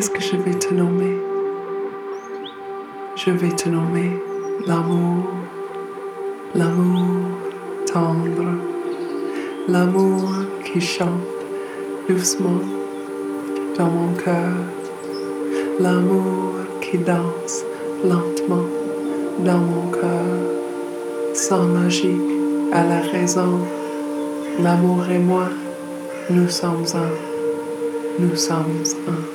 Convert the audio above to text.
Qu'est-ce que je vais te nommer? Je vais te nommer l'amour, l'amour tendre, l'amour qui chante doucement dans mon cœur, l'amour qui danse lentement dans mon cœur, sans logique à la raison. L'amour et moi, nous sommes un, nous sommes un.